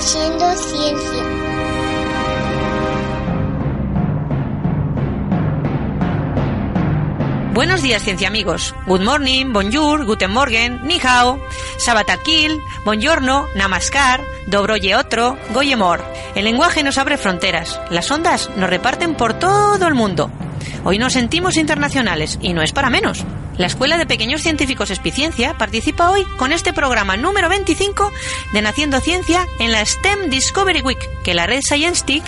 Haciendo ciencia. Buenos días, ciencia amigos. Good morning, bonjour, guten morgen, ni hao, sabatakil, buongiorno, namaskar, dobroye otro, goyemor. El lenguaje nos abre fronteras. Las ondas nos reparten por todo el mundo. Hoy nos sentimos internacionales y no es para menos. La Escuela de Pequeños Científicos Espiciencia participa hoy con este programa número 25 de Naciendo Ciencia en la STEM Discovery Week que la red Science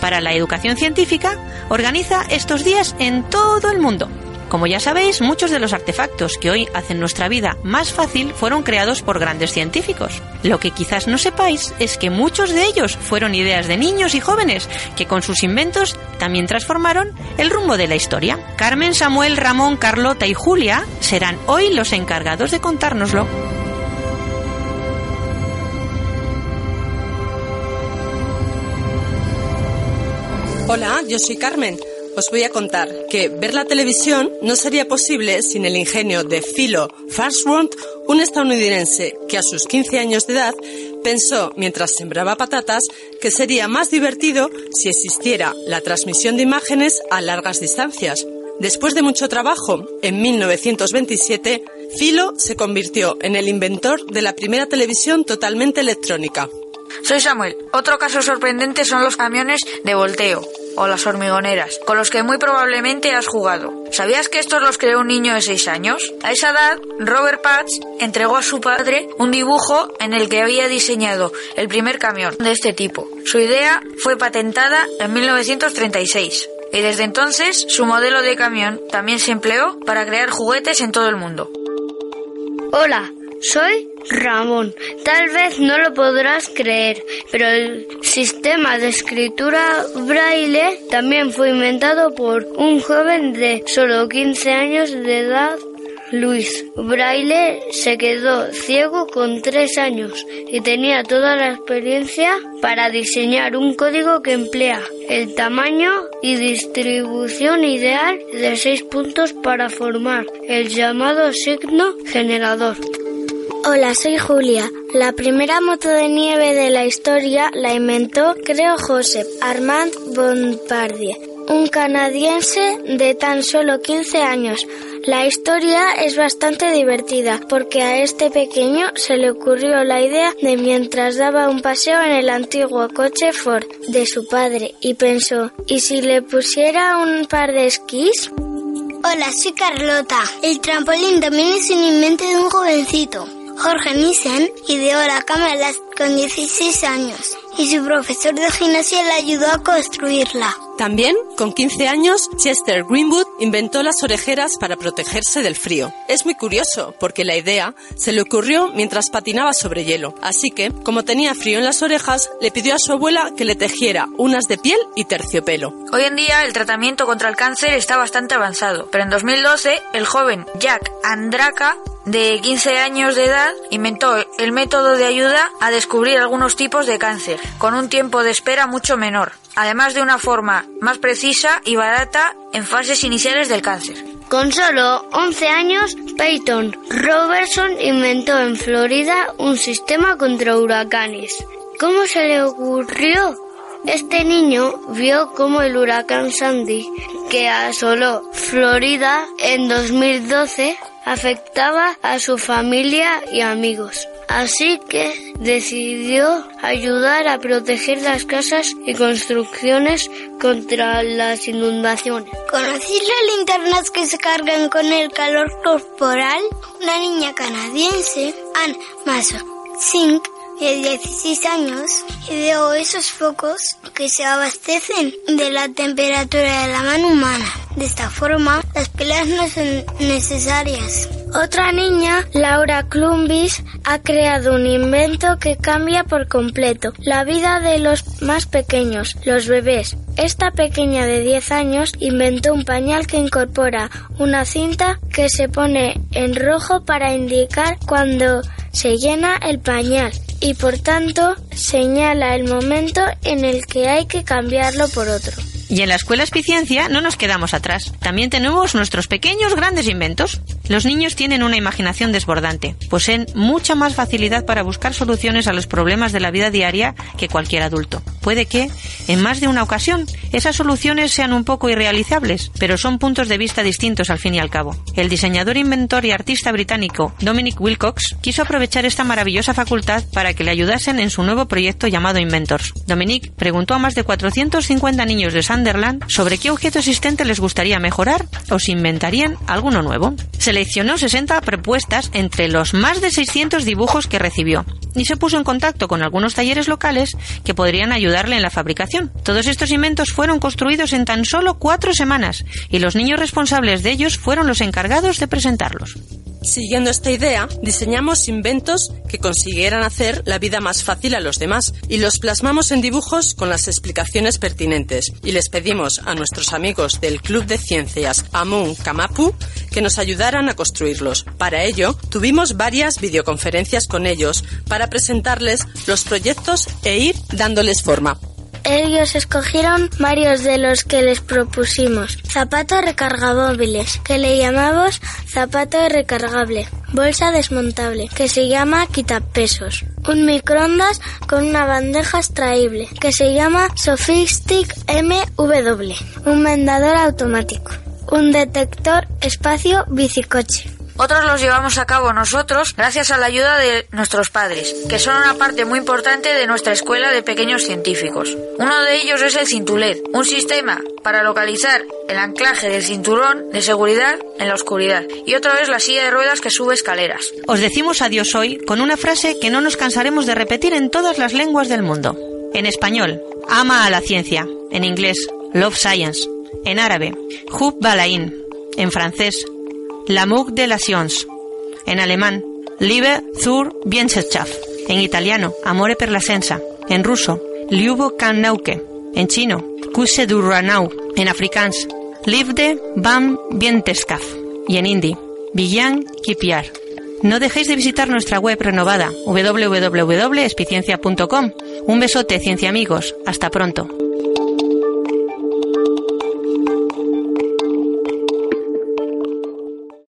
para la educación científica organiza estos días en todo el mundo. Como ya sabéis, muchos de los artefactos que hoy hacen nuestra vida más fácil fueron creados por grandes científicos. Lo que quizás no sepáis es que muchos de ellos fueron ideas de niños y jóvenes que con sus inventos también transformaron el rumbo de la historia. Carmen, Samuel, Ramón, Carlota y Julia serán hoy los encargados de contárnoslo. Hola, yo soy Carmen. Os voy a contar que ver la televisión no sería posible sin el ingenio de Philo Farnsworth, un estadounidense que a sus 15 años de edad pensó mientras sembraba patatas que sería más divertido si existiera la transmisión de imágenes a largas distancias. Después de mucho trabajo, en 1927, Philo se convirtió en el inventor de la primera televisión totalmente electrónica. Soy Samuel. Otro caso sorprendente son los camiones de volteo o las hormigoneras, con los que muy probablemente has jugado. ¿Sabías que estos los creó un niño de 6 años? A esa edad, Robert Patch entregó a su padre un dibujo en el que había diseñado el primer camión de este tipo. Su idea fue patentada en 1936 y desde entonces su modelo de camión también se empleó para crear juguetes en todo el mundo. Hola, soy Ramón. Tal vez no lo podrás creer, pero el sistema de escritura braille también fue inventado por un joven de solo 15 años de edad. Luis Braille se quedó ciego con tres años y tenía toda la experiencia para diseñar un código que emplea el tamaño y distribución ideal de seis puntos para formar el llamado signo generador. Hola, soy Julia. La primera moto de nieve de la historia la inventó, creo, Joseph Armand Bombardier, un canadiense de tan solo 15 años. La historia es bastante divertida porque a este pequeño se le ocurrió la idea de mientras daba un paseo en el antiguo coche Ford de su padre y pensó, ¿y si le pusiera un par de esquís? Hola, soy Carlota. El trampolín también es un invento de un jovencito. Jorge Nissen ideó la cama con 16 años y su profesor de gimnasia le ayudó a construirla. También, con 15 años, Chester Greenwood inventó las orejeras para protegerse del frío. Es muy curioso, porque la idea se le ocurrió mientras patinaba sobre hielo. Así que, como tenía frío en las orejas, le pidió a su abuela que le tejiera unas de piel y terciopelo. Hoy en día el tratamiento contra el cáncer está bastante avanzado, pero en 2012 el joven Jack Andraka de 15 años de edad inventó el método de ayuda a descubrir algunos tipos de cáncer, con un tiempo de espera mucho menor, además de una forma más precisa y barata en fases iniciales del cáncer. Con solo 11 años, Peyton Robertson inventó en Florida un sistema contra huracanes. ¿Cómo se le ocurrió? Este niño vio cómo el huracán Sandy, que asoló Florida en 2012, afectaba a su familia y amigos. Así que decidió ayudar a proteger las casas y construcciones contra las inundaciones. ¿Conocéis las linternas que se cargan con el calor corporal? Una niña canadiense, Anne Mason Singh, de 16 años ideó esos focos que se abastecen de la temperatura de la mano humana. De esta forma, las peleas no son necesarias. Otra niña, Laura Clumbis, ha creado un invento que cambia por completo la vida de los más pequeños, los bebés. Esta pequeña de 10 años inventó un pañal que incorpora una cinta que se pone en rojo para indicar cuando se llena el pañal y por tanto señala el momento en el que hay que cambiarlo por otro. Y en la escuela Espiciencia no nos quedamos atrás. También tenemos nuestros pequeños grandes inventos. Los niños tienen una imaginación desbordante, poseen mucha más facilidad para buscar soluciones a los problemas de la vida diaria que cualquier adulto. Puede que, en más de una ocasión, esas soluciones sean un poco irrealizables, pero son puntos de vista distintos al fin y al cabo. El diseñador, inventor y artista británico Dominic Wilcox quiso aprovechar esta maravillosa facultad para que le ayudasen en su nuevo proyecto llamado Inventors. Dominic preguntó a más de 450 niños de Sunderland sobre qué objeto existente les gustaría mejorar o si inventarían alguno nuevo. Seleccionó 60 propuestas entre los más de 600 dibujos que recibió y se puso en contacto con algunos talleres locales que podrían ayudarle en la fabricación. Todos estos inventos fueron construidos en tan solo cuatro semanas y los niños responsables de ellos fueron los encargados de presentarlos. Siguiendo esta idea, diseñamos inventos que consiguieran hacer la vida más fácil a los demás y los plasmamos en dibujos con las explicaciones pertinentes y les pedimos a nuestros amigos del Club de Ciencias Amun Kamapu que nos ayudaran a construirlos. Para ello, tuvimos varias videoconferencias con ellos para presentarles los proyectos e ir dándoles forma. Ellos escogieron varios de los que les propusimos. Zapato recargamóviles, que le llamamos zapato recargable. Bolsa desmontable, que se llama quitapesos. Un microondas con una bandeja extraíble, que se llama Sophistic MW. Un vendedor automático. Un detector espacio bicicoche. Otros los llevamos a cabo nosotros gracias a la ayuda de nuestros padres, que son una parte muy importante de nuestra escuela de pequeños científicos. Uno de ellos es el Cintulet, un sistema para localizar el anclaje del cinturón de seguridad en la oscuridad. Y otro es la silla de ruedas que sube escaleras. Os decimos adiós hoy con una frase que no nos cansaremos de repetir en todas las lenguas del mundo. En español, ama a la ciencia. En inglés, love science. En árabe, hub balain. En francés, L'amour de la science. En alemán, Liebe zur Wissenschaft. En italiano, Amore per la sensa. En ruso, Liubo kan nauke. En chino, Kuse du ranau. En afrikaans, Livde bam bienteskaf. Y en hindi, Villan kipiar. No dejéis de visitar nuestra web renovada www.espiciencia.com. Un besote, ciencia amigos. Hasta pronto.